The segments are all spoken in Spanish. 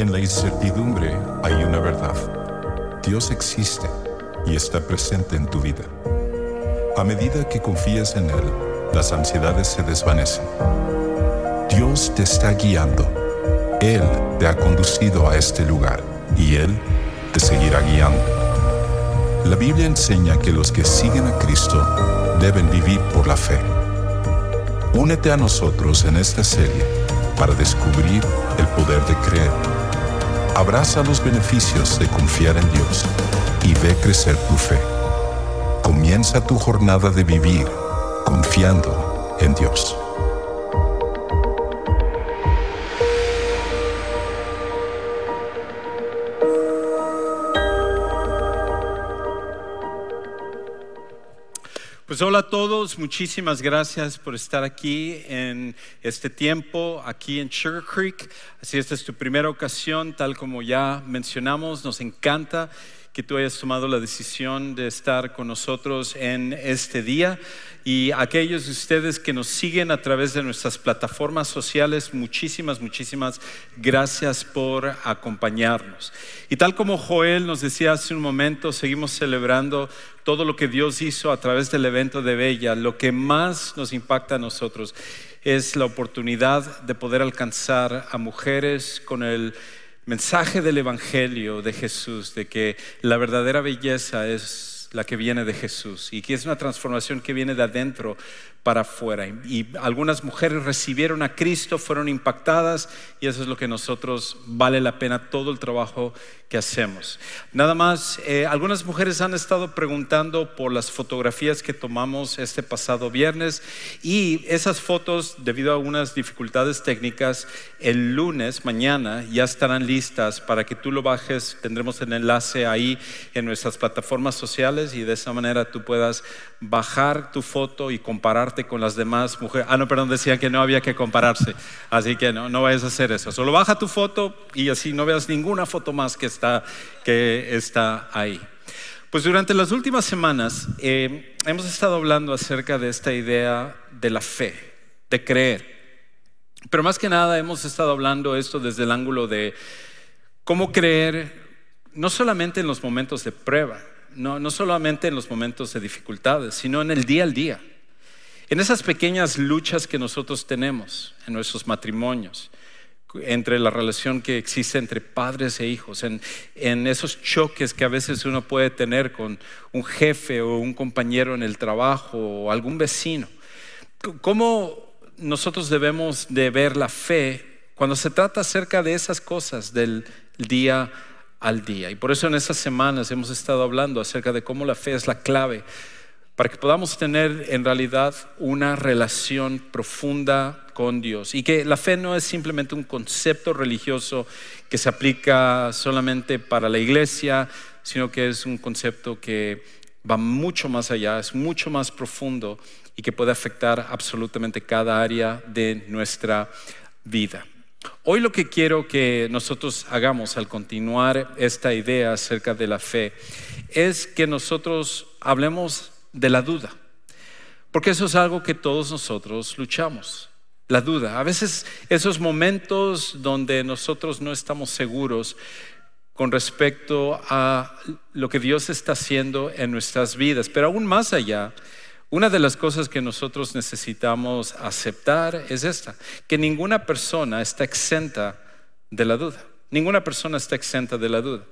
En la incertidumbre hay una verdad. Dios existe y está presente en tu vida. A medida que confías en Él, las ansiedades se desvanecen. Dios te está guiando. Él te ha conducido a este lugar y Él te seguirá guiando. La Biblia enseña que los que siguen a Cristo deben vivir por la fe. Únete a nosotros en esta serie para descubrir el poder de creer. Abraza los beneficios de confiar en Dios y ve crecer tu fe. Comienza tu jornada de vivir confiando en Dios. Pues hola a todos, muchísimas gracias por estar aquí en este tiempo, aquí en Sugar Creek. Así esta es tu primera ocasión, tal como ya mencionamos, nos encanta que tú hayas tomado la decisión de estar con nosotros en este día. Y aquellos de ustedes que nos siguen a través de nuestras plataformas sociales, muchísimas, muchísimas gracias por acompañarnos. Y tal como Joel nos decía hace un momento, seguimos celebrando todo lo que Dios hizo a través del evento de Bella. Lo que más nos impacta a nosotros es la oportunidad de poder alcanzar a mujeres con el mensaje del Evangelio de Jesús, de que la verdadera belleza es la que viene de Jesús y que es una transformación que viene de adentro para afuera. Y algunas mujeres recibieron a Cristo, fueron impactadas y eso es lo que nosotros vale la pena todo el trabajo que hacemos. Nada más, eh, algunas mujeres han estado preguntando por las fotografías que tomamos este pasado viernes y esas fotos, debido a algunas dificultades técnicas, el lunes, mañana, ya estarán listas para que tú lo bajes. Tendremos el enlace ahí en nuestras plataformas sociales y de esa manera tú puedas bajar tu foto y compararte con las demás mujeres. Ah, no, perdón, decían que no había que compararse. Así que no, no vayas a hacer eso. Solo baja tu foto y así no veas ninguna foto más que que está ahí. Pues durante las últimas semanas eh, hemos estado hablando acerca de esta idea de la fe, de creer. Pero más que nada hemos estado hablando esto desde el ángulo de cómo creer no solamente en los momentos de prueba, no, no solamente en los momentos de dificultades, sino en el día al día. En esas pequeñas luchas que nosotros tenemos en nuestros matrimonios, entre la relación que existe entre padres e hijos, en, en, esos choques que a veces uno puede tener con un jefe o un compañero en el trabajo o algún vecino. ¿Cómo nosotros debemos de ver la fe cuando se trata acerca de esas cosas del día al día? Y por eso en estas semanas hemos estado hablando acerca de cómo la fe es la clave para que podamos tener en realidad una relación profunda con Dios y que la fe no es simplemente un concepto religioso que se aplica solamente para la iglesia, sino que es un concepto que va mucho más allá, es mucho más profundo y que puede afectar absolutamente cada área de nuestra vida. Hoy lo que quiero que nosotros hagamos al continuar esta idea acerca de la fe es que nosotros hablemos de la duda. Porque eso es algo que todos nosotros luchamos, la duda. A veces esos momentos donde nosotros no estamos seguros con respecto a lo que Dios está haciendo en nuestras vidas. Pero aún más allá, una de las cosas que nosotros necesitamos aceptar es esta, que ninguna persona está exenta de la duda. Ninguna persona está exenta de la duda.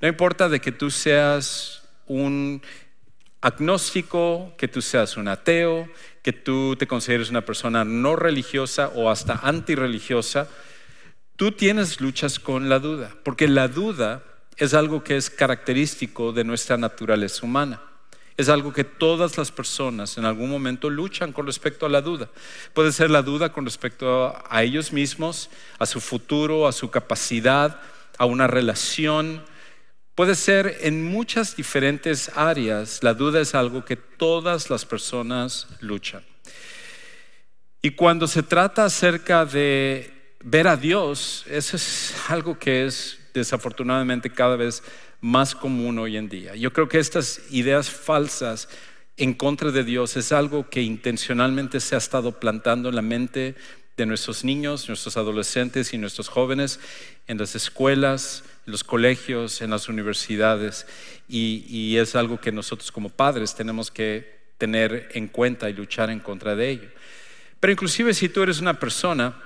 No importa de que tú seas un agnóstico, que tú seas un ateo, que tú te consideres una persona no religiosa o hasta antirreligiosa, tú tienes luchas con la duda, porque la duda es algo que es característico de nuestra naturaleza humana. Es algo que todas las personas en algún momento luchan con respecto a la duda. Puede ser la duda con respecto a ellos mismos, a su futuro, a su capacidad, a una relación, Puede ser en muchas diferentes áreas. La duda es algo que todas las personas luchan. Y cuando se trata acerca de ver a Dios, eso es algo que es desafortunadamente cada vez más común hoy en día. Yo creo que estas ideas falsas en contra de Dios es algo que intencionalmente se ha estado plantando en la mente de nuestros niños, nuestros adolescentes y nuestros jóvenes en las escuelas, en los colegios, en las universidades. Y, es algo que nosotros como padres tenemos que tener en cuenta y luchar en contra de ello. Pero inclusive si tú eres una persona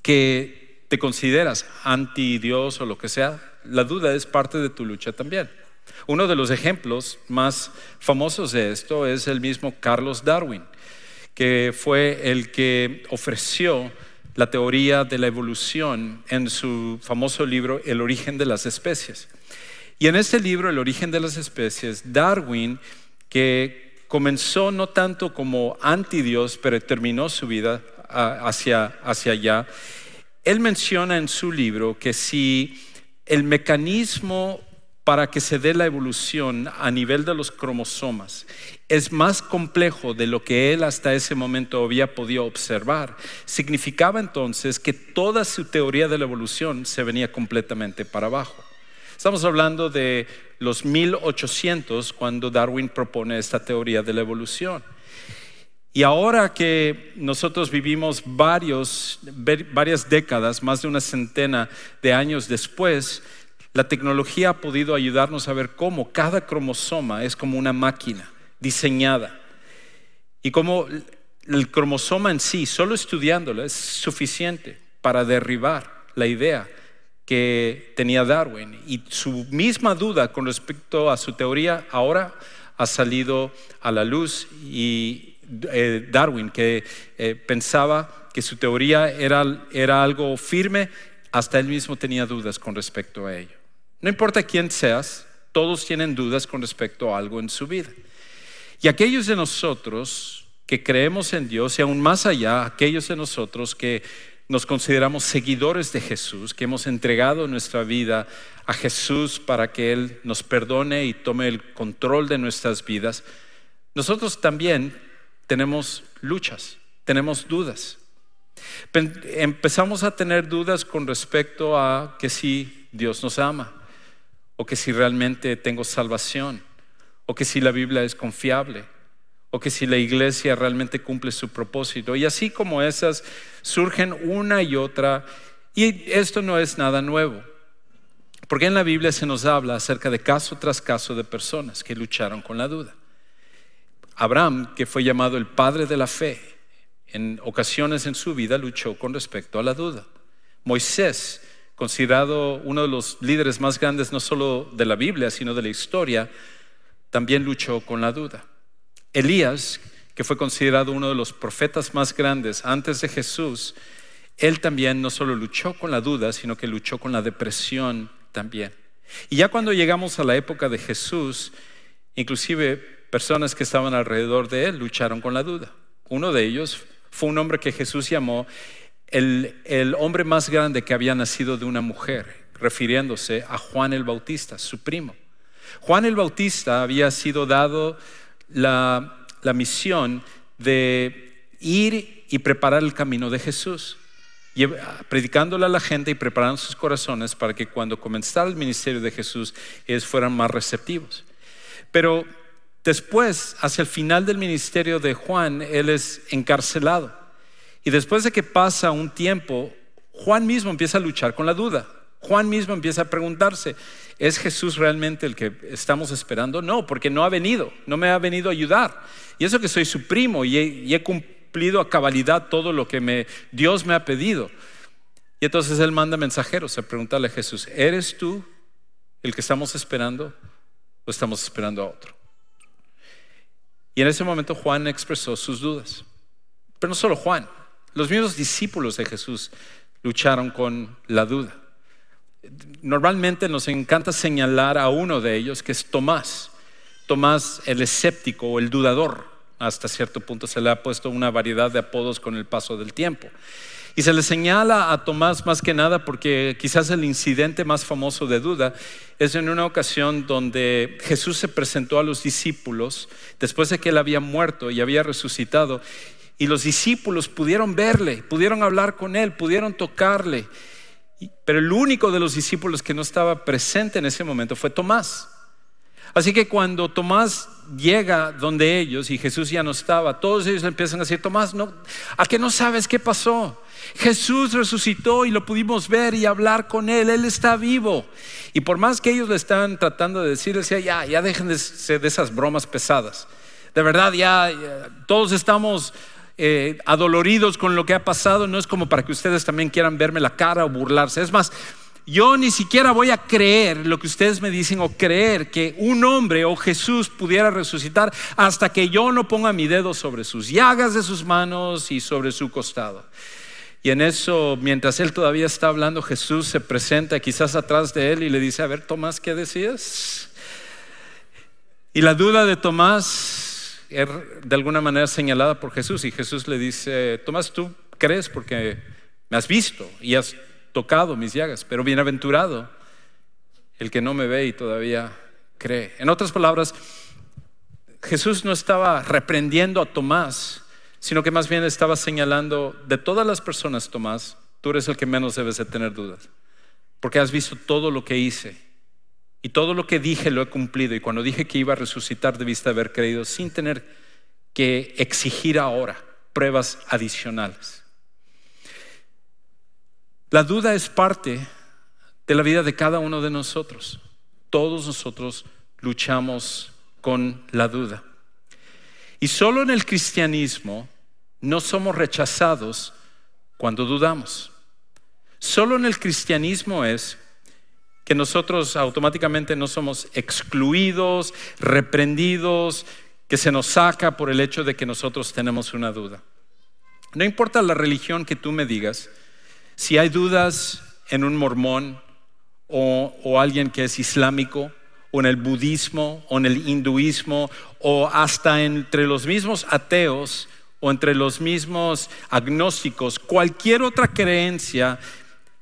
que te consideras anti Dios o lo que sea, la duda es parte de tu lucha también. Uno de los ejemplos más famosos de esto es el mismo Carlos Darwin, que fue el que ofreció la teoría de la evolución en su famoso libro El origen de las especies. Y en este libro, El origen de las especies, Darwin, que comenzó no tanto como anti Dios, pero terminó su vida hacia, hacia allá, él menciona en su libro que si el mecanismo para que se dé la evolución a nivel de los cromosomas es más complejo de lo que él hasta ese momento había podido observar. Significaba entonces que toda su teoría de la evolución se venía completamente para abajo. Estamos hablando de los 1800 cuando Darwin propone esta teoría de la evolución. Y ahora que nosotros vivimos varias décadas, más de una centena de años después, la tecnología ha podido ayudarnos a ver cómo cada cromosoma es como una máquina diseñada. Y cómo el cromosoma en sí, solo estudiándolo, es suficiente para derribar la idea que tenía Darwin. Y su misma duda con respecto a su teoría ahora ha salido a la luz y eh, Darwin, que eh, pensaba que su teoría era, era algo firme, hasta él mismo tenía dudas con respecto a ello. No importa quién seas, todos tienen dudas con respecto a algo en su vida. Y aquellos de nosotros que creemos en Dios y aún más allá, aquellos de nosotros que nos consideramos seguidores de Jesús, que hemos entregado nuestra vida a Jesús para que Él nos perdone y tome el control de nuestras vidas, nosotros también tenemos luchas, tenemos dudas. Empezamos a tener dudas con respecto a que si Dios nos ama, o que si realmente tengo salvación, o que si la Biblia es confiable, o que si la iglesia realmente cumple su propósito. Y así como esas surgen una y otra, y esto no es nada nuevo, porque en la Biblia se nos habla acerca de caso tras caso de personas que lucharon con la duda. Abraham, que fue llamado el padre de la fe, en ocasiones en su vida luchó con respecto a la duda. Moisés, considerado uno de los líderes más grandes no solo de la Biblia, sino de la historia, también luchó con la duda. Elías, que fue considerado uno de los profetas más grandes antes de Jesús, él también no solo luchó con la duda, sino que luchó con la depresión también. Y ya cuando llegamos a la época de Jesús, inclusive personas que estaban alrededor de él lucharon con la duda. Uno de ellos fue un hombre que Jesús llamó el, hombre más grande que había nacido de una mujer, refiriéndose a Juan el Bautista, su primo. Juan el Bautista había sido dado la, la misión de ir y preparar el camino de Jesús, predicándole a la gente y preparando sus corazones para que cuando comenzara el ministerio de Jesús ellos fueran más receptivos. Pero Después, hacia el final del ministerio de Juan, él es encarcelado. Y después de que pasa un tiempo, Juan mismo empieza a luchar con la duda. Juan mismo empieza a preguntarse, ¿es Jesús realmente el que estamos esperando? No, porque no ha venido, no me ha venido a ayudar. Y eso que soy su primo y he, cumplido a cabalidad todo lo que Dios me ha pedido. Y entonces él manda mensajeros a preguntarle a Jesús, ¿eres tú el que estamos esperando o estamos esperando a otro? Y en ese momento Juan expresó sus dudas. Pero no solo Juan, los mismos discípulos de Jesús lucharon con la duda. Normalmente nos encanta señalar a uno de ellos que es Tomás. Tomás el escéptico o el dudador. Hasta cierto punto se le ha puesto una variedad de apodos con el paso del tiempo. Y se le señala a Tomás más que nada porque quizás el incidente más famoso de duda es en una ocasión donde Jesús se presentó a los discípulos después de que él había muerto y había resucitado. Y los discípulos pudieron verle, pudieron hablar con él, pudieron tocarle. Pero el único de los discípulos que no estaba presente en ese momento fue Tomás. Así que cuando Tomás llega donde ellos y Jesús ya no estaba, todos ellos empiezan a decir, Tomás, ¿a qué no sabes qué pasó? Jesús resucitó y lo pudimos ver y hablar con Él. Él está vivo. Y por más que ellos le están tratando de decir, decía, ya, ya dejen de, de esas bromas pesadas. De verdad, ya, todos estamos eh, adoloridos con lo que ha pasado. No es como para que ustedes también quieran verme la cara o burlarse. Es más, yo ni siquiera voy a creer lo que ustedes me dicen o creer que un hombre o Jesús pudiera resucitar hasta que yo no ponga mi dedo sobre sus llagas de sus manos y sobre su costado. Y en eso, mientras él todavía está hablando, Jesús se presenta quizás atrás de él y le dice, a ver, Tomás, ¿qué decías? Y la duda de Tomás de alguna manera señalada por Jesús y Jesús le dice, Tomás, tú crees porque me has visto y has tocado mis llagas, pero bienaventurado el que no me ve y todavía cree. En otras palabras, Jesús no estaba reprendiendo a Tomás, sino que más bien estaba señalando, de todas las personas, Tomás, tú eres el que menos debes de tener dudas, porque has visto todo lo que hice y todo lo que dije lo he cumplido y cuando dije que iba a resucitar debiste haber creído sin tener que exigir ahora pruebas adicionales. La duda es parte de la vida de cada uno de nosotros. Todos nosotros luchamos con la duda. Y solo en el cristianismo no somos rechazados cuando dudamos. Solo en el cristianismo es que nosotros automáticamente no somos excluidos, reprendidos, que se nos saca por el hecho de que nosotros tenemos una duda. No importa la religión que tú me digas, si hay dudas en un mormón o, alguien que es islámico, o en el budismo, o en el hinduismo, o hasta entre los mismos ateos, o entre los mismos agnósticos, cualquier otra creencia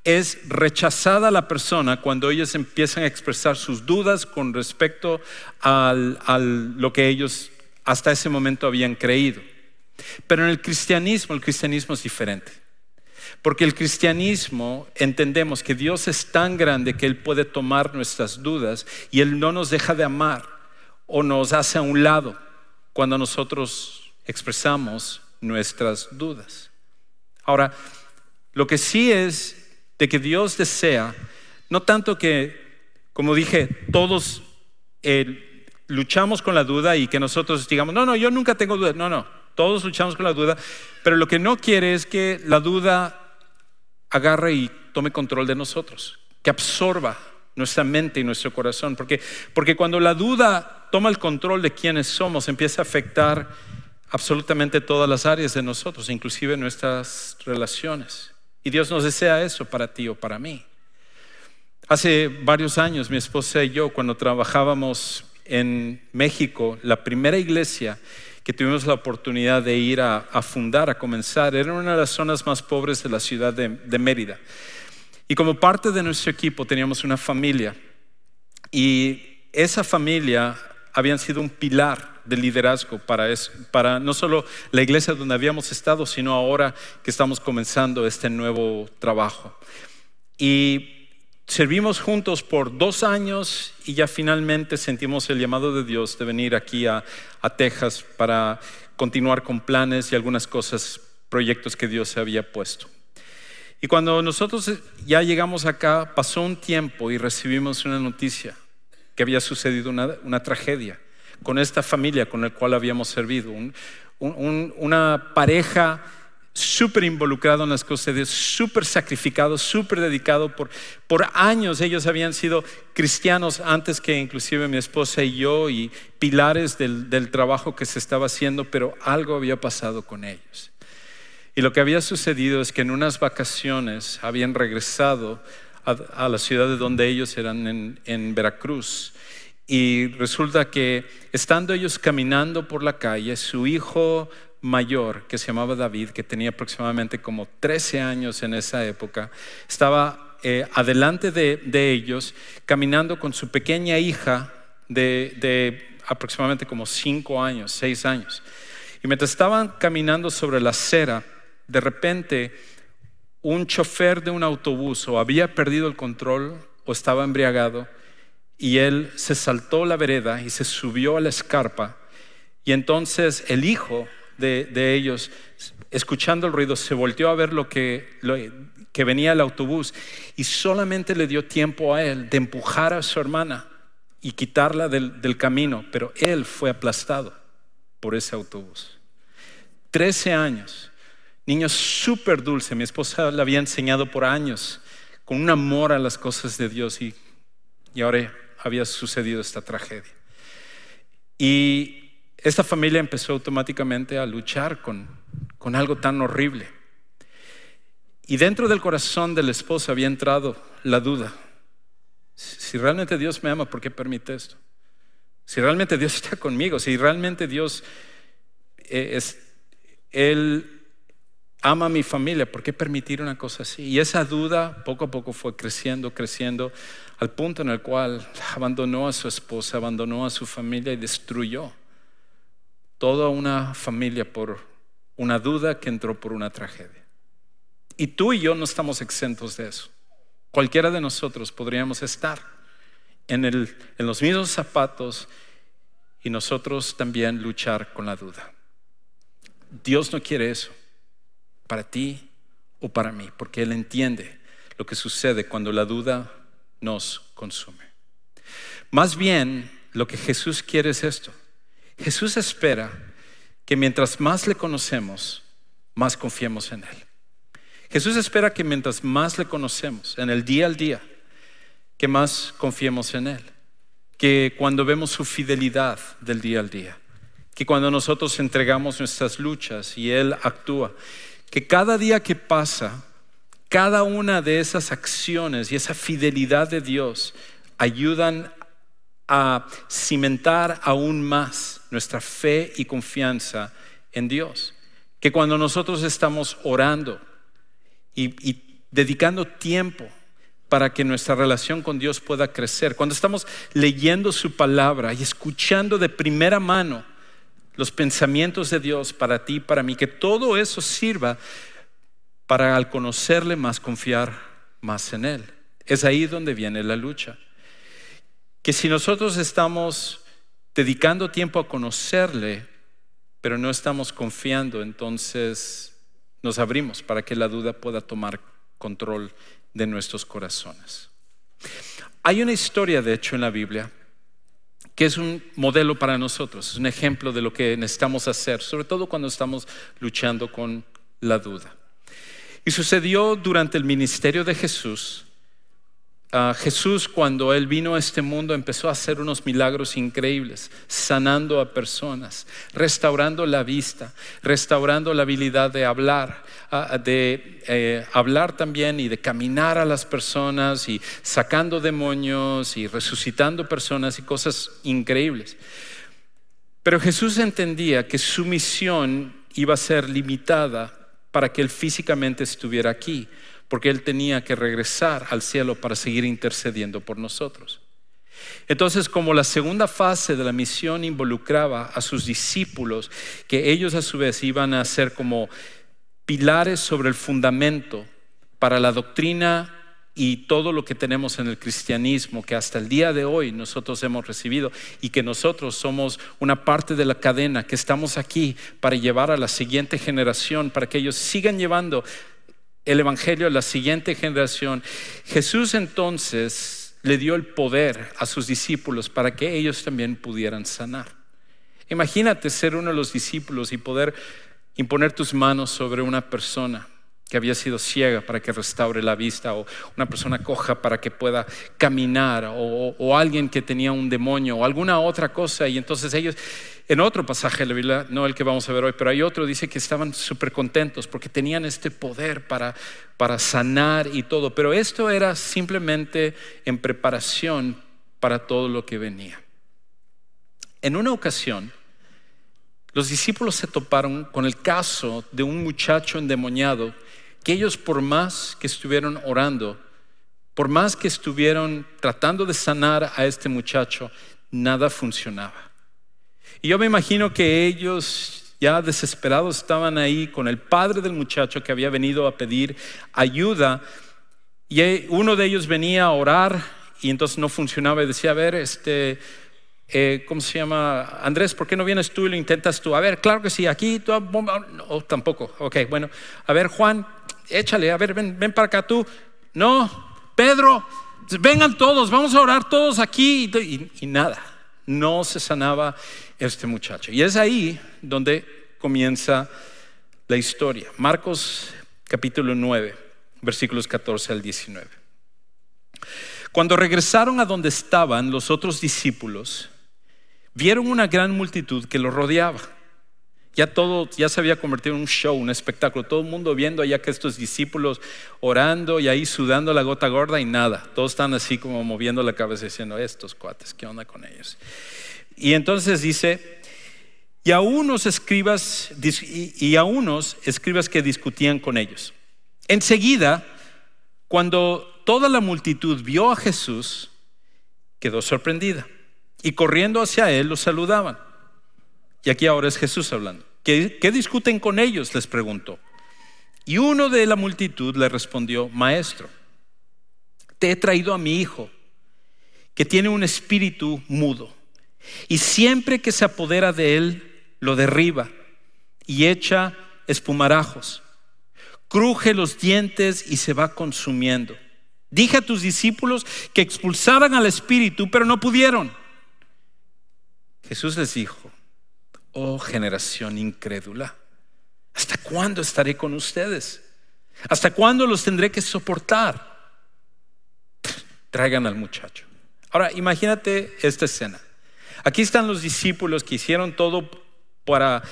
es rechazada la persona cuando ellos empiezan a expresar sus dudas con respecto a lo que ellos hasta ese momento habían creído. Pero en el cristianismo, el cristianismo es diferente. Porque el cristianismo entendemos que Dios es tan grande que Él puede tomar nuestras dudas y Él no nos deja de amar o nos hace a un lado cuando nosotros expresamos nuestras dudas. Ahora, lo que sí es de que Dios desea, no tanto que, como dije, todos eh, luchamos con la duda y que nosotros digamos, no, no, yo nunca tengo dudas, no, no, todos luchamos con la duda, pero lo que no quiere es que la duda agarre y tome control de nosotros, que absorba nuestra mente y nuestro corazón, porque, porque cuando la duda toma el control de quienes somos, empieza a afectar absolutamente todas las áreas de nosotros, inclusive nuestras relaciones. Y Dios nos desea eso para ti o para mí. Hace varios años mi esposa y yo, cuando trabajábamos en México, la primera iglesia que tuvimos la oportunidad de ir a, fundar, a comenzar. Era una de las zonas más pobres de la ciudad de, Mérida. Y como parte de nuestro equipo teníamos una familia. Y esa familia habían sido un pilar de liderazgo para, para no solo la iglesia donde habíamos estado, sino ahora que estamos comenzando este nuevo trabajo. Y Servimos juntos por dos años y ya finalmente sentimos el llamado de Dios de venir aquí a, Texas para continuar con planes y algunas cosas, proyectos que Dios se había puesto. Y cuando nosotros ya llegamos acá, pasó un tiempo y recibimos una noticia que había sucedido una, tragedia con esta familia con la cual habíamos servido, una pareja súper involucrado en las cosas de súper sacrificado, súper dedicado. Por, por años ellos habían sido cristianos antes que inclusive mi esposa y yo y pilares del, del trabajo que se estaba haciendo, pero algo había pasado con ellos. Y lo que había sucedido es que en unas vacaciones habían regresado a, la ciudad de donde ellos eran en, en Veracruz. Y resulta que estando ellos caminando por la calle, su hijo mayor que se llamaba David, que tenía aproximadamente como 13 años en esa época, estaba eh, adelante de, ellos caminando con su pequeña hija de, aproximadamente como 5 años, 6 años. Y mientras estaban caminando sobre la acera, de repente un chofer de un autobús o había perdido el control o estaba embriagado y él se saltó la vereda y se subió a la escarpa y entonces el hijo de, de ellos, escuchando el ruido, se volteó a ver lo que, lo, que venía el autobús y solamente le dio tiempo a él de empujar a su hermana y quitarla del, del camino, pero él fue aplastado por ese autobús. Trece años, niño súper dulce, mi esposa le había enseñado por años, con un amor a las cosas de Dios y, y ahora había sucedido esta tragedia. Y esta familia empezó automáticamente a luchar con, con algo tan horrible. Y dentro del corazón del esposo había entrado la duda. Si realmente Dios me ama, ¿por qué permite esto? Si realmente Dios está conmigo, si realmente Dios eh, es, Él ama a mi familia, ¿por qué permitir una cosa así? Y esa duda poco a poco fue creciendo, creciendo, al punto en el cual abandonó a su esposa, abandonó a su familia y destruyó toda una familia por una duda que entró por una tragedia. Y tú y yo no estamos exentos de eso. Cualquiera de nosotros podríamos estar en, en los mismos zapatos y nosotros también luchar con la duda. Dios no quiere eso para ti o para mí, porque Él entiende lo que sucede cuando la duda nos consume. Más bien, lo que Jesús quiere es esto. Jesús espera que mientras más le conocemos, más confiemos en Él. Jesús espera que mientras más le conocemos, en el día al día, que más confiemos en Él. Que cuando vemos su fidelidad del día al día, que cuando nosotros entregamos nuestras luchas y Él actúa, que cada día que pasa, cada una de esas acciones y esa fidelidad de Dios ayudan a cimentar aún más nuestra fe y confianza en Dios. Que cuando nosotros estamos orando, y, dedicando tiempo para que nuestra relación con Dios pueda crecer. Cuando estamos leyendo su palabra y escuchando de primera mano los pensamientos de Dios para ti, para mí, que todo eso sirva para al conocerle más confiar más en Él. Es ahí donde viene la lucha. Que si nosotros estamos dedicando tiempo a conocerle, pero no estamos confiando, entonces nos abrimos para que la duda pueda tomar control de nuestros corazones. Hay una historia, de hecho, en la Biblia que es un modelo para nosotros, es un ejemplo de lo que necesitamos hacer, sobre todo cuando estamos luchando con la duda. Y sucedió durante el ministerio de Jesús Jesús cuando Él vino a este mundo empezó a hacer unos milagros increíbles, sanando a personas, restaurando la vista, restaurando la habilidad de hablar, de eh, hablar también y de caminar a las personas y sacando demonios y resucitando personas y cosas increíbles. Pero Jesús entendía que su misión iba a ser limitada para que Él físicamente estuviera aquí porque Él tenía que regresar al cielo para seguir intercediendo por nosotros. Entonces, como la segunda fase de la misión involucraba a sus discípulos, que ellos a su vez iban a ser como pilares sobre el fundamento para la doctrina y todo lo que tenemos en el cristianismo que hasta el día de hoy nosotros hemos recibido y que nosotros somos una parte de la cadena, que estamos aquí para llevar a la siguiente generación, para que ellos sigan llevando el Evangelio a la siguiente generación, Jesús entonces le dio el poder a sus discípulos para que ellos también pudieran sanar. Imagínate ser uno de los discípulos y poder imponer tus manos sobre una persona que había sido ciega para que restaure la vista, o una persona coja para que pueda caminar, o, alguien que tenía un demonio, o alguna otra cosa. Y entonces ellos, en otro pasaje de la Biblia, no el que vamos a ver hoy, pero hay otro, dice que estaban súper contentos porque tenían este poder para, para sanar y todo. Pero esto era simplemente en preparación para todo lo que venía. En una ocasión, los discípulos se toparon con el caso de un muchacho endemoniado que ellos por más que estuvieron orando, por más que estuvieron tratando de sanar a este muchacho, nada funcionaba. Y yo me imagino que ellos ya desesperados estaban ahí con el padre del muchacho que había venido a pedir ayuda y uno de ellos venía a orar y entonces no funcionaba y decía, a ver, este, eh, ¿cómo se llama? Andrés, ¿por qué no vienes tú y lo intentas tú? A ver, claro que sí, aquí tú, no, tampoco. Ok, bueno, a ver, Juan, échale, a ver, ven, ven para acá tú. No, Pedro, vengan todos, vamos a orar todos aquí. y nada, no se sanaba este muchacho. Y es ahí donde comienza la historia. Marcos capítulo 9, versículos 14 al 19. Cuando regresaron a donde estaban los otros discípulos, vieron una gran multitud que los rodeaba. Ya todo, ya se había convertido en un show, un espectáculo. Todo el mundo viendo allá que estos discípulos orando y ahí sudando la gota gorda y nada. Todos están así como moviendo la cabeza diciendo, estos cuates, ¿qué onda con ellos? Y entonces dice, y a unos escribas, y a unos escribas que discutían con ellos. Enseguida, cuando toda la multitud vio a Jesús, quedó sorprendida y corriendo hacia él lo saludaban. Y aquí ahora es Jesús hablando. ¿Qué, ¿Qué, discuten con ellos? les preguntó. Y uno de la multitud le respondió, Maestro, te he traído a mi hijo, que tiene un espíritu mudo, y siempre que se apodera de él, lo derriba y echa espumarajos. Cruje los dientes y se va consumiendo. Dije a tus discípulos que expulsaran al espíritu, pero no pudieron. Jesús les dijo, oh generación incrédula, ¿hasta cuándo estaré con ustedes? ¿Hasta cuándo los tendré que soportar? Traigan al muchacho. Ahora, imagínate esta escena. Aquí están los discípulos que hicieron todo para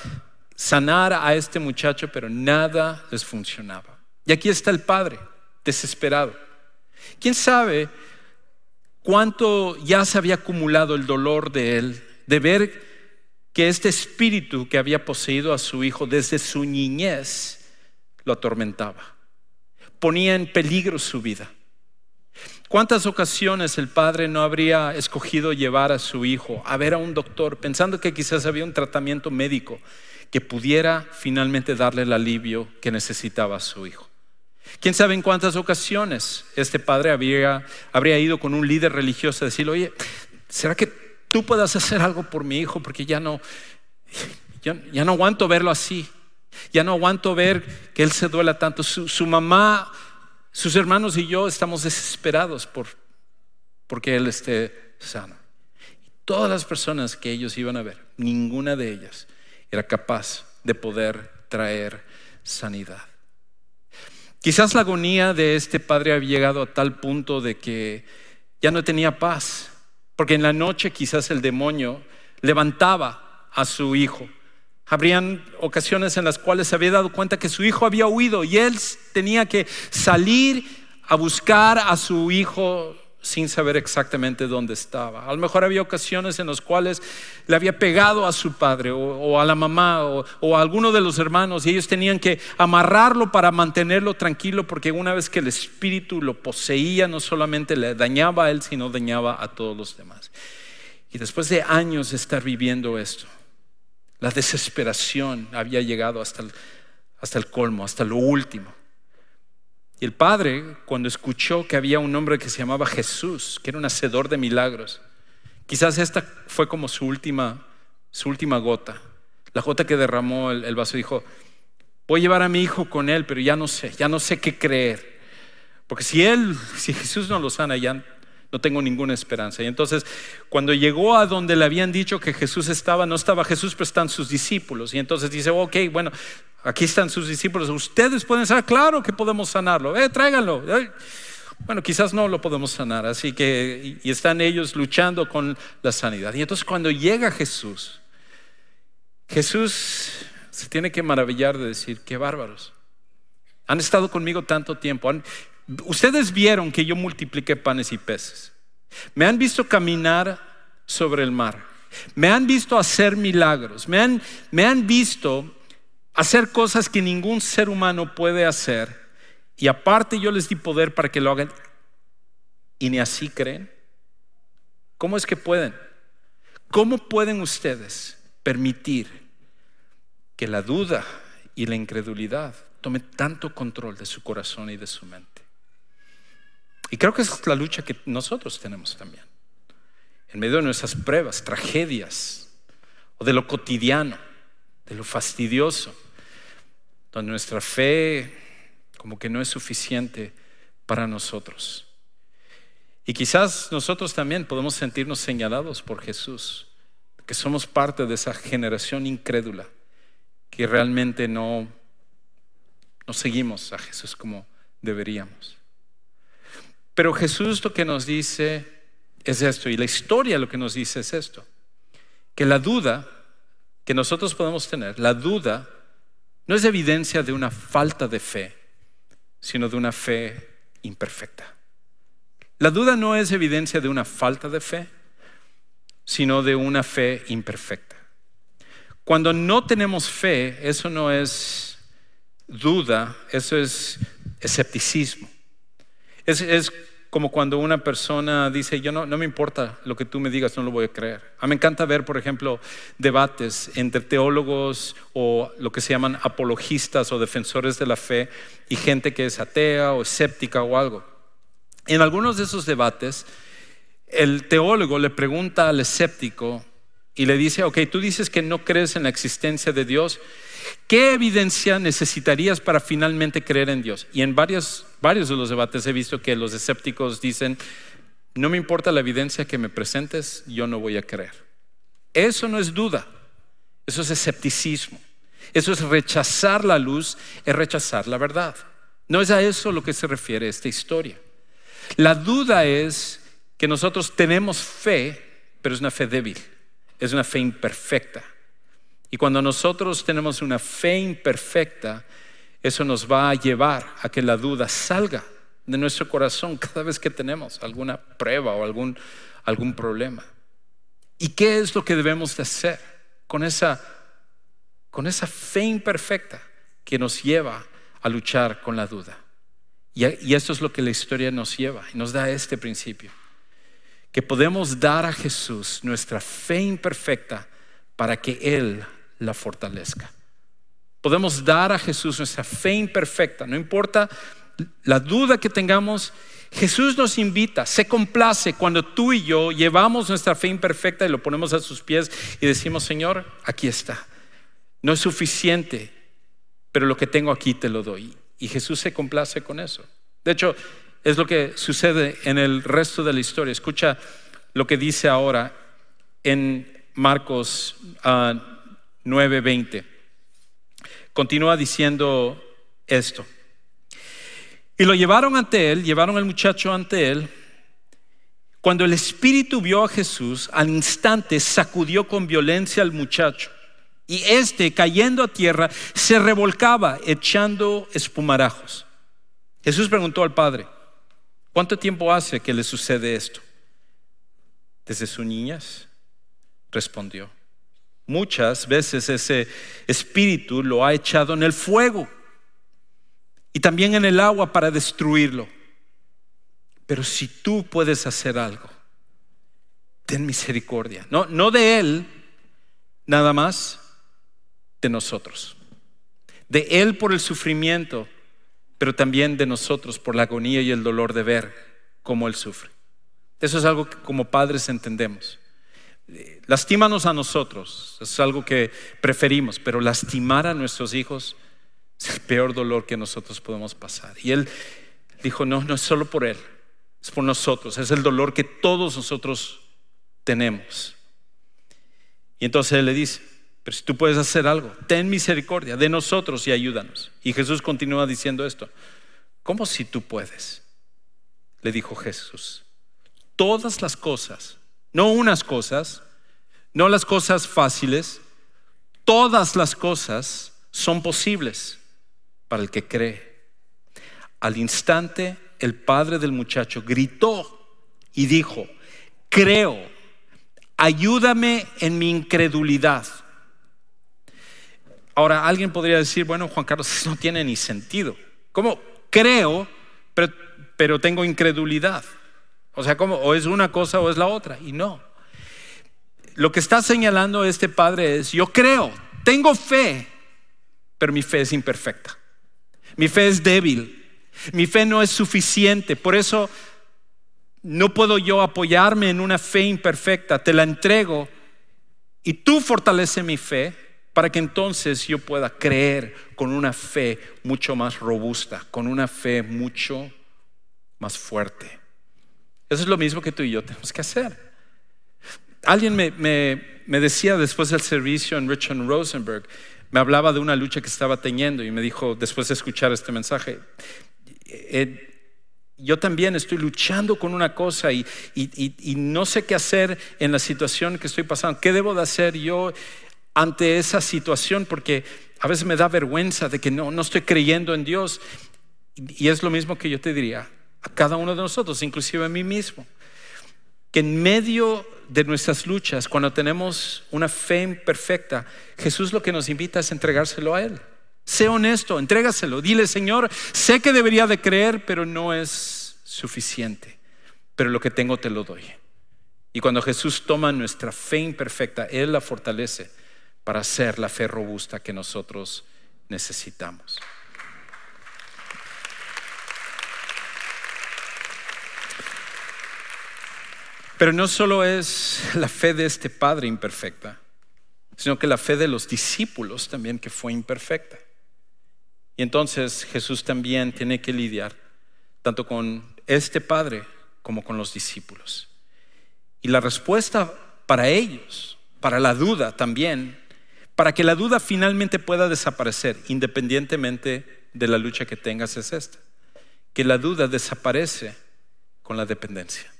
sanar a este muchacho, pero nada les funcionaba. Y aquí está el padre, desesperado. ¿Quién sabe cuánto ya se había acumulado el dolor de él, de ver que este espíritu que había poseído a su hijo desde su niñez lo atormentaba, ponía en peligro su vida. ¿Cuántas ocasiones el padre no habría escogido llevar a su hijo a ver a un doctor pensando que quizás había un tratamiento médico que pudiera finalmente darle el alivio que necesitaba a su hijo? ¿Quién sabe en cuántas ocasiones este padre habría, habría ido con un líder religioso a decirle, oye, ¿será que tú puedas hacer algo por mi hijo? Porque ya no, ya, no aguanto verlo así. Ya no aguanto ver que él se duela tanto. su mamá sus hermanos y yo estamos desesperados por porque él esté sano. Y todas las personas que ellos iban a ver, ninguna de ellas era capaz de poder traer sanidad. Quizás la agonía de este padre había llegado a tal punto de que ya no tenía paz, porque en la noche quizás el demonio levantaba a su hijo. Habrían ocasiones en las cuales se había dado cuenta que su hijo había huido y él tenía que salir a buscar a su hijo sin saber exactamente dónde estaba. A lo mejor había ocasiones en las cuales le había pegado a su padre o, a la mamá o, o, a alguno de los hermanos y ellos tenían que amarrarlo para mantenerlo tranquilo porque una vez que el espíritu lo poseía no solamente le dañaba a él, sino dañaba a todos los demás. Y después de años de estar viviendo esto, la desesperación había llegado hasta el, hasta el colmo, hasta lo último. Y el padre, cuando escuchó que había un hombre que se llamaba Jesús, que era un hacedor de milagros, quizás esta fue como su última, su última gota, la gota que derramó el, el vaso, dijo, voy a llevar a mi hijo con él, pero ya no sé, ya no sé qué creer. Porque si él, si Jesús no lo sana, ya no tengo ninguna esperanza. Y entonces, cuando llegó a donde le habían dicho que Jesús estaba, no estaba Jesús, pero están sus discípulos. Y entonces dice, ok, bueno, aquí están sus discípulos, ustedes pueden sanar, claro que podemos sanarlo, eh, tráiganlo. Bueno, quizás no lo podemos sanar, así que, y están ellos luchando con la sanidad. Y entonces cuando llega Jesús, Jesús se tiene que maravillar de decir, qué bárbaros. Han estado conmigo tanto tiempo, Ustedes vieron que yo multipliqué panes y peces. Me han visto caminar sobre el mar. Me han visto hacer milagros. Me han, me han visto hacer cosas que ningún ser humano puede hacer. Y aparte yo les di poder para que lo hagan. Y ni así creen. ¿Cómo es que pueden? ¿Cómo pueden ustedes permitir que la duda y la incredulidad tome tanto control de su corazón y de su mente? Y creo que esa es la lucha que nosotros tenemos también. en medio de nuestras pruebas, tragedias, o de lo cotidiano, de lo fastidioso, donde nuestra fe como que no es suficiente para nosotros. Y quizás nosotros también podemos sentirnos señalados por Jesús, que somos parte de esa generación incrédula, que realmente no, no seguimos a Jesús como deberíamos. Pero Jesús lo que nos dice es esto, y la historia lo que nos dice es esto, que la duda que nosotros podemos tener, la duda no es evidencia de una falta de fe, sino de una fe imperfecta. La duda no es evidencia de una falta de fe, sino de una fe imperfecta. Cuando no tenemos fe, eso no es duda, eso es escepticismo. Es, como cuando una persona dice, yo no, no me importa lo que tú me digas, no lo voy a creer. A mí me encanta ver, por ejemplo, debates entre teólogos o lo que se llaman apologistas o defensores de la fe y gente que es atea o escéptica o algo. En algunos de esos debates, el teólogo le pregunta al escéptico y le dice, ok, tú dices que no crees en la existencia de Dios, ¿qué evidencia necesitarías para finalmente creer en Dios? Y en varios, varios de los debates he visto que los escépticos dicen, no me importa la evidencia que me presentes, yo no voy a creer. Eso no es duda, eso es escepticismo, eso es rechazar la luz, es rechazar la verdad. No es a eso lo que se refiere esta historia. La duda es que nosotros tenemos fe, pero es una fe débil, es una fe imperfecta. Y cuando nosotros tenemos una fe imperfecta, eso nos va a llevar a que la duda salga de nuestro corazón cada vez que tenemos alguna prueba o algún, algún problema. ¿Y qué es lo que debemos de hacer con esa, con esa fe imperfecta que nos lleva a luchar con la duda? Y, y esto es lo que la historia nos lleva y nos da este principio, que podemos dar a Jesús nuestra fe imperfecta para que Él la fortalezca. Podemos dar a Jesús nuestra fe imperfecta, no importa la duda que tengamos, Jesús nos invita, se complace cuando tú y yo llevamos nuestra fe imperfecta y lo ponemos a sus pies y decimos, Señor, aquí está. No es suficiente, pero lo que tengo aquí te lo doy. Y Jesús se complace con eso. De hecho, es lo que sucede en el resto de la historia. Escucha lo que dice ahora en Marcos uh, 9:20. Continúa diciendo esto. Y lo llevaron ante él, llevaron al muchacho ante él. Cuando el espíritu vio a Jesús, al instante sacudió con violencia al muchacho. Y éste, cayendo a tierra, se revolcaba echando espumarajos. Jesús preguntó al padre, ¿cuánto tiempo hace que le sucede esto? Desde su niñas, respondió. Muchas veces ese espíritu lo ha echado en el fuego y también en el agua para destruirlo. Pero si tú puedes hacer algo, ten misericordia. No, no de Él, nada más, de nosotros. De Él por el sufrimiento, pero también de nosotros por la agonía y el dolor de ver cómo Él sufre. Eso es algo que como padres entendemos. Lastímanos a nosotros, es algo que preferimos, pero lastimar a nuestros hijos es el peor dolor que nosotros podemos pasar. Y él dijo, no, no es solo por él, es por nosotros, es el dolor que todos nosotros tenemos. Y entonces él le dice, pero si tú puedes hacer algo, ten misericordia de nosotros y ayúdanos. Y Jesús continúa diciendo esto, ¿cómo si tú puedes? Le dijo Jesús, todas las cosas no unas cosas, no las cosas fáciles, todas las cosas son posibles para el que cree. Al instante el padre del muchacho gritó y dijo, creo, ayúdame en mi incredulidad. Ahora alguien podría decir, bueno, Juan Carlos, no tiene ni sentido. ¿Cómo? Creo, pero, pero tengo incredulidad. O sea, como o es una cosa o es la otra. Y no. Lo que está señalando este padre es, yo creo, tengo fe, pero mi fe es imperfecta. Mi fe es débil. Mi fe no es suficiente. Por eso no puedo yo apoyarme en una fe imperfecta, te la entrego y tú fortalece mi fe para que entonces yo pueda creer con una fe mucho más robusta, con una fe mucho más fuerte. Eso es lo mismo que tú y yo tenemos que hacer. Alguien me, me decía después del servicio en Richard Rosenberg, me hablaba de una lucha que estaba teniendo y me dijo, después de escuchar este mensaje, eh, yo también estoy luchando con una cosa y, no sé qué hacer en la situación que estoy pasando. ¿Qué debo de hacer yo ante esa situación? Porque a veces me da vergüenza de que no, no estoy creyendo en Dios. Y es lo mismo que yo te diría a cada uno de nosotros, inclusive a mí mismo. Que en medio de nuestras luchas, cuando tenemos una fe imperfecta, Jesús lo que nos invita es entregárselo a Él. Sé honesto, entrégaselo. Dile, Señor, sé que debería de creer, pero no es suficiente. Pero lo que tengo te lo doy. Y cuando Jesús toma nuestra fe imperfecta, Él la fortalece para hacer la fe robusta que nosotros necesitamos. Pero no solo es la fe de este Padre imperfecta, sino que la fe de los discípulos también que fue imperfecta. Y entonces Jesús también tiene que lidiar tanto con este Padre como con los discípulos. Y la respuesta para ellos, para la duda también, para que la duda finalmente pueda desaparecer independientemente de la lucha que tengas es esta, que la duda desaparece con la dependencia.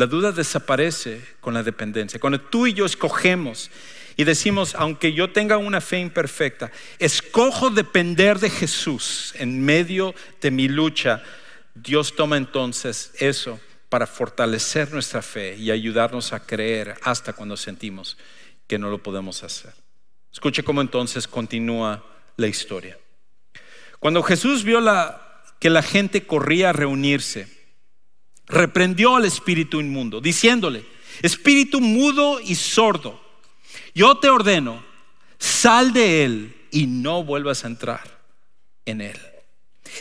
La duda desaparece con la dependencia. Cuando tú y yo escogemos y decimos, aunque yo tenga una fe imperfecta, escojo depender de Jesús en medio de mi lucha, Dios toma entonces eso para fortalecer nuestra fe y ayudarnos a creer hasta cuando sentimos que no lo podemos hacer. Escuche cómo entonces continúa la historia. Cuando Jesús vio que la gente corría a reunirse, reprendió al espíritu inmundo, diciéndole, espíritu mudo y sordo, yo te ordeno, sal de él y no vuelvas a entrar en él.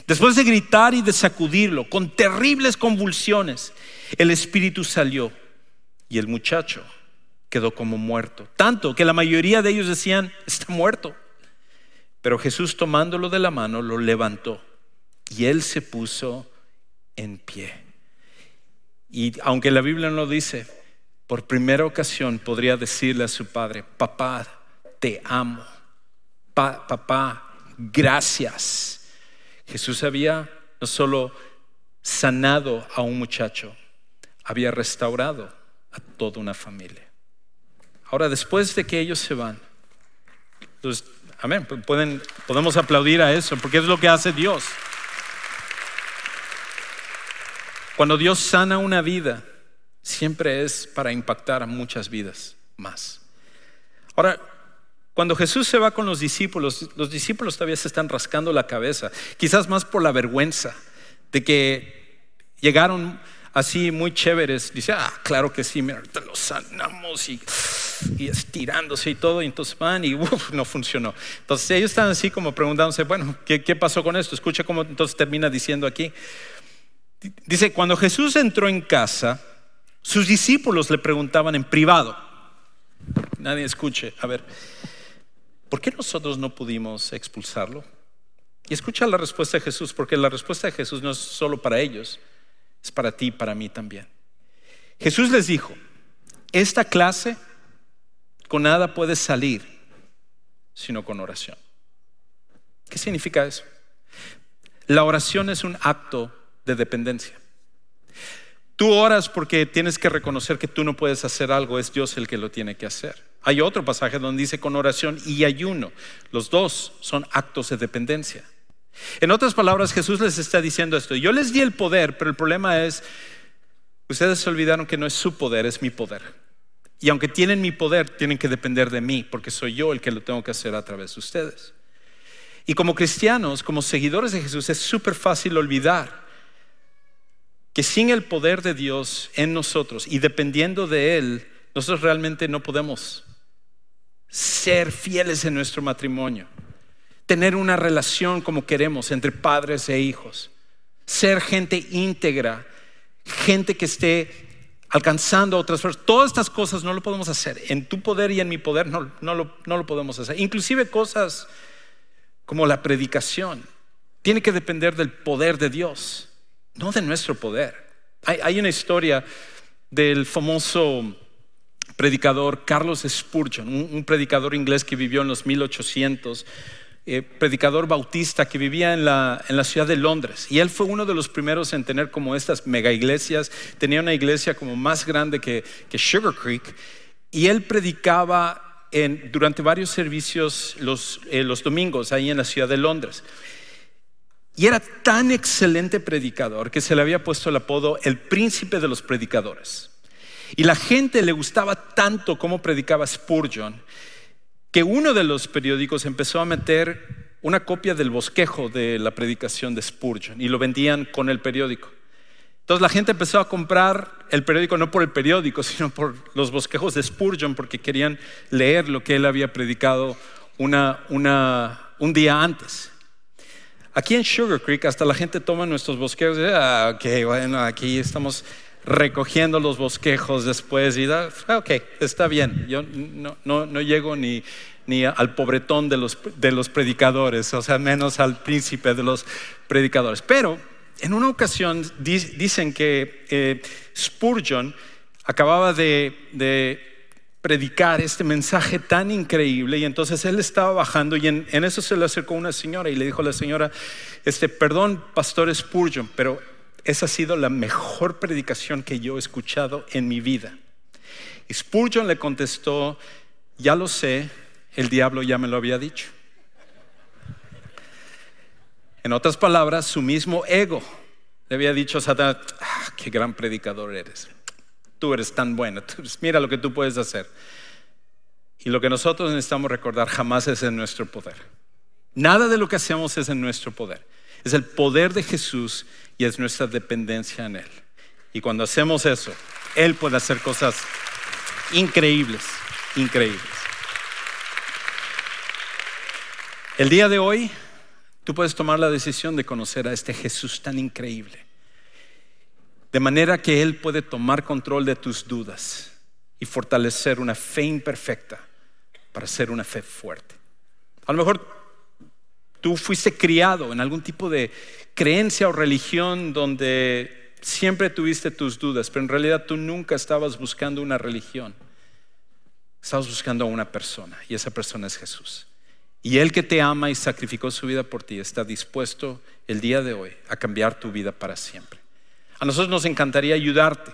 Después de gritar y de sacudirlo con terribles convulsiones, el espíritu salió y el muchacho quedó como muerto. Tanto que la mayoría de ellos decían, está muerto. Pero Jesús tomándolo de la mano lo levantó y él se puso en pie. Y aunque la Biblia no lo dice, por primera ocasión podría decirle a su padre, papá, te amo, papá, gracias. Jesús había no solo sanado a un muchacho, había restaurado a toda una familia. Ahora, después de que ellos se van, pues, amén, podemos aplaudir a eso, porque es lo que hace Dios. Cuando Dios sana una vida, siempre es para impactar a muchas vidas más. Ahora, cuando Jesús se va con los discípulos, los discípulos todavía se están rascando la cabeza, quizás más por la vergüenza de que llegaron así muy chéveres. Dice, ah, claro que sí, mira, los sanamos y, estirándose y todo, y entonces van y no funcionó. Entonces ellos están así como preguntándose, bueno, ¿qué, ¿qué pasó con esto? Escucha cómo entonces termina diciendo aquí. Dice, cuando Jesús entró en casa, sus discípulos le preguntaban en privado, nadie escuche, a ver, ¿por qué nosotros no pudimos expulsarlo? Y escucha la respuesta de Jesús, porque la respuesta de Jesús no es solo para ellos, es para ti y para mí también. Jesús les dijo, esta clase con nada puede salir sino con oración. ¿Qué significa eso? La oración es un acto de dependencia. Tú oras porque tienes que reconocer que tú no puedes hacer algo, es Dios el que lo tiene que hacer. Hay otro pasaje donde dice con oración y ayuno. Los dos son actos de dependencia. En otras palabras, Jesús les está diciendo esto. Yo les di el poder, pero el problema es, ustedes se olvidaron que no es su poder, es mi poder. Y aunque tienen mi poder, tienen que depender de mí, porque soy yo el que lo tengo que hacer a través de ustedes. Y como cristianos, como seguidores de Jesús, es súper fácil olvidar que sin el poder de Dios en nosotros y dependiendo de Él, nosotros realmente no podemos ser fieles en nuestro matrimonio, tener una relación como queremos entre padres e hijos, ser gente íntegra, gente que esté alcanzando a otras personas. Todas estas cosas no lo podemos hacer. En tu poder y en mi poder no, no, lo, no lo podemos hacer. Inclusive cosas como la predicación. Tiene que depender del poder de Dios, no de nuestro poder. Hay, una historia del famoso predicador Carlos Spurgeon, un, un, predicador inglés que vivió en los 1800, eh, predicador bautista que vivía en la, en la, ciudad de Londres. Y él fue uno de los primeros en tener como estas mega iglesias. Tenía una iglesia como más grande que, que Sugar Creek. Y él predicaba en, durante varios servicios los, eh, los domingos ahí en la ciudad de Londres. Y era tan excelente predicador que se le había puesto el apodo el príncipe de los predicadores. Y la gente le gustaba tanto cómo predicaba Spurgeon que uno de los periódicos empezó a meter una copia del bosquejo de la predicación de Spurgeon y lo vendían con el periódico. Entonces la gente empezó a comprar el periódico no por el periódico, sino por los bosquejos de Spurgeon porque querían leer lo que él había predicado una, una, un día antes. Aquí en Sugar Creek hasta la gente toma nuestros bosquejos y dice, ah, ok, bueno, aquí estamos recogiendo los bosquejos después y da, ah, ok, está bien, yo no, no, no llego ni, ni, al pobretón de los, de los predicadores, o sea, menos al príncipe de los predicadores. Pero en una ocasión dicen que eh, Spurgeon acababa de, de, predicar este mensaje tan increíble y entonces él estaba bajando y en, eso se le acercó una señora y le dijo a la señora, este, perdón, pastor Spurgeon, pero esa ha sido la mejor predicación que yo he escuchado en mi vida. Y Spurgeon le contestó, ya lo sé, el diablo ya me lo había dicho. En otras palabras, su mismo ego le había dicho a Satanás, ah, qué gran predicador eres. Tú eres tan bueno, mira lo que tú puedes hacer. Y lo que nosotros necesitamos recordar jamás es en nuestro poder. Nada de lo que hacemos es en nuestro poder. Es el poder de Jesús y es nuestra dependencia en Él. Y cuando hacemos eso, Él puede hacer cosas increíbles, increíbles. El día de hoy, tú puedes tomar la decisión de conocer a este Jesús tan increíble. De manera que Él puede tomar control de tus dudas y fortalecer una fe imperfecta para ser una fe fuerte. A lo mejor Tú fuiste criado en algún tipo de creencia o religión donde siempre tuviste tus dudas, pero en realidad tú nunca estabas buscando una religión. Estabas buscando a una persona y esa persona es Jesús. Y Él que te ama y sacrificó su vida por ti está dispuesto el día de hoy a cambiar tu vida para siempre. A nosotros nos encantaría ayudarte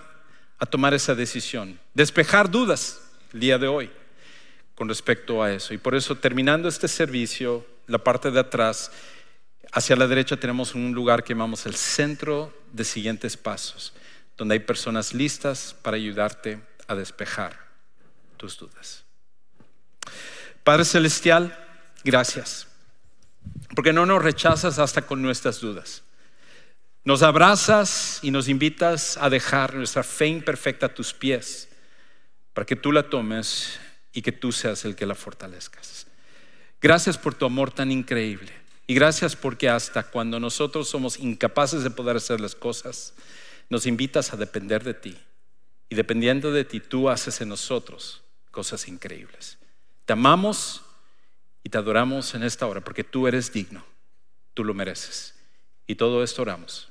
a tomar esa decisión, despejar dudas el día de hoy con respecto a eso. Y por eso terminando este servicio, la parte de atrás, hacia la derecha tenemos un lugar que llamamos el centro de siguientes pasos, donde hay personas listas para ayudarte a despejar tus dudas. Padre Celestial, gracias, porque no nos rechazas hasta con nuestras dudas. Nos abrazas y nos invitas a dejar nuestra fe imperfecta a tus pies, para que tú la tomes y que tú seas el que la fortalezcas. Gracias por tu amor tan increíble. Y gracias porque hasta cuando nosotros somos incapaces de poder hacer las cosas, nos invitas a depender de ti. Y dependiendo de ti, tú haces en nosotros cosas increíbles. Te amamos y te adoramos en esta hora porque tú eres digno. Tú lo mereces. Y todo esto oramos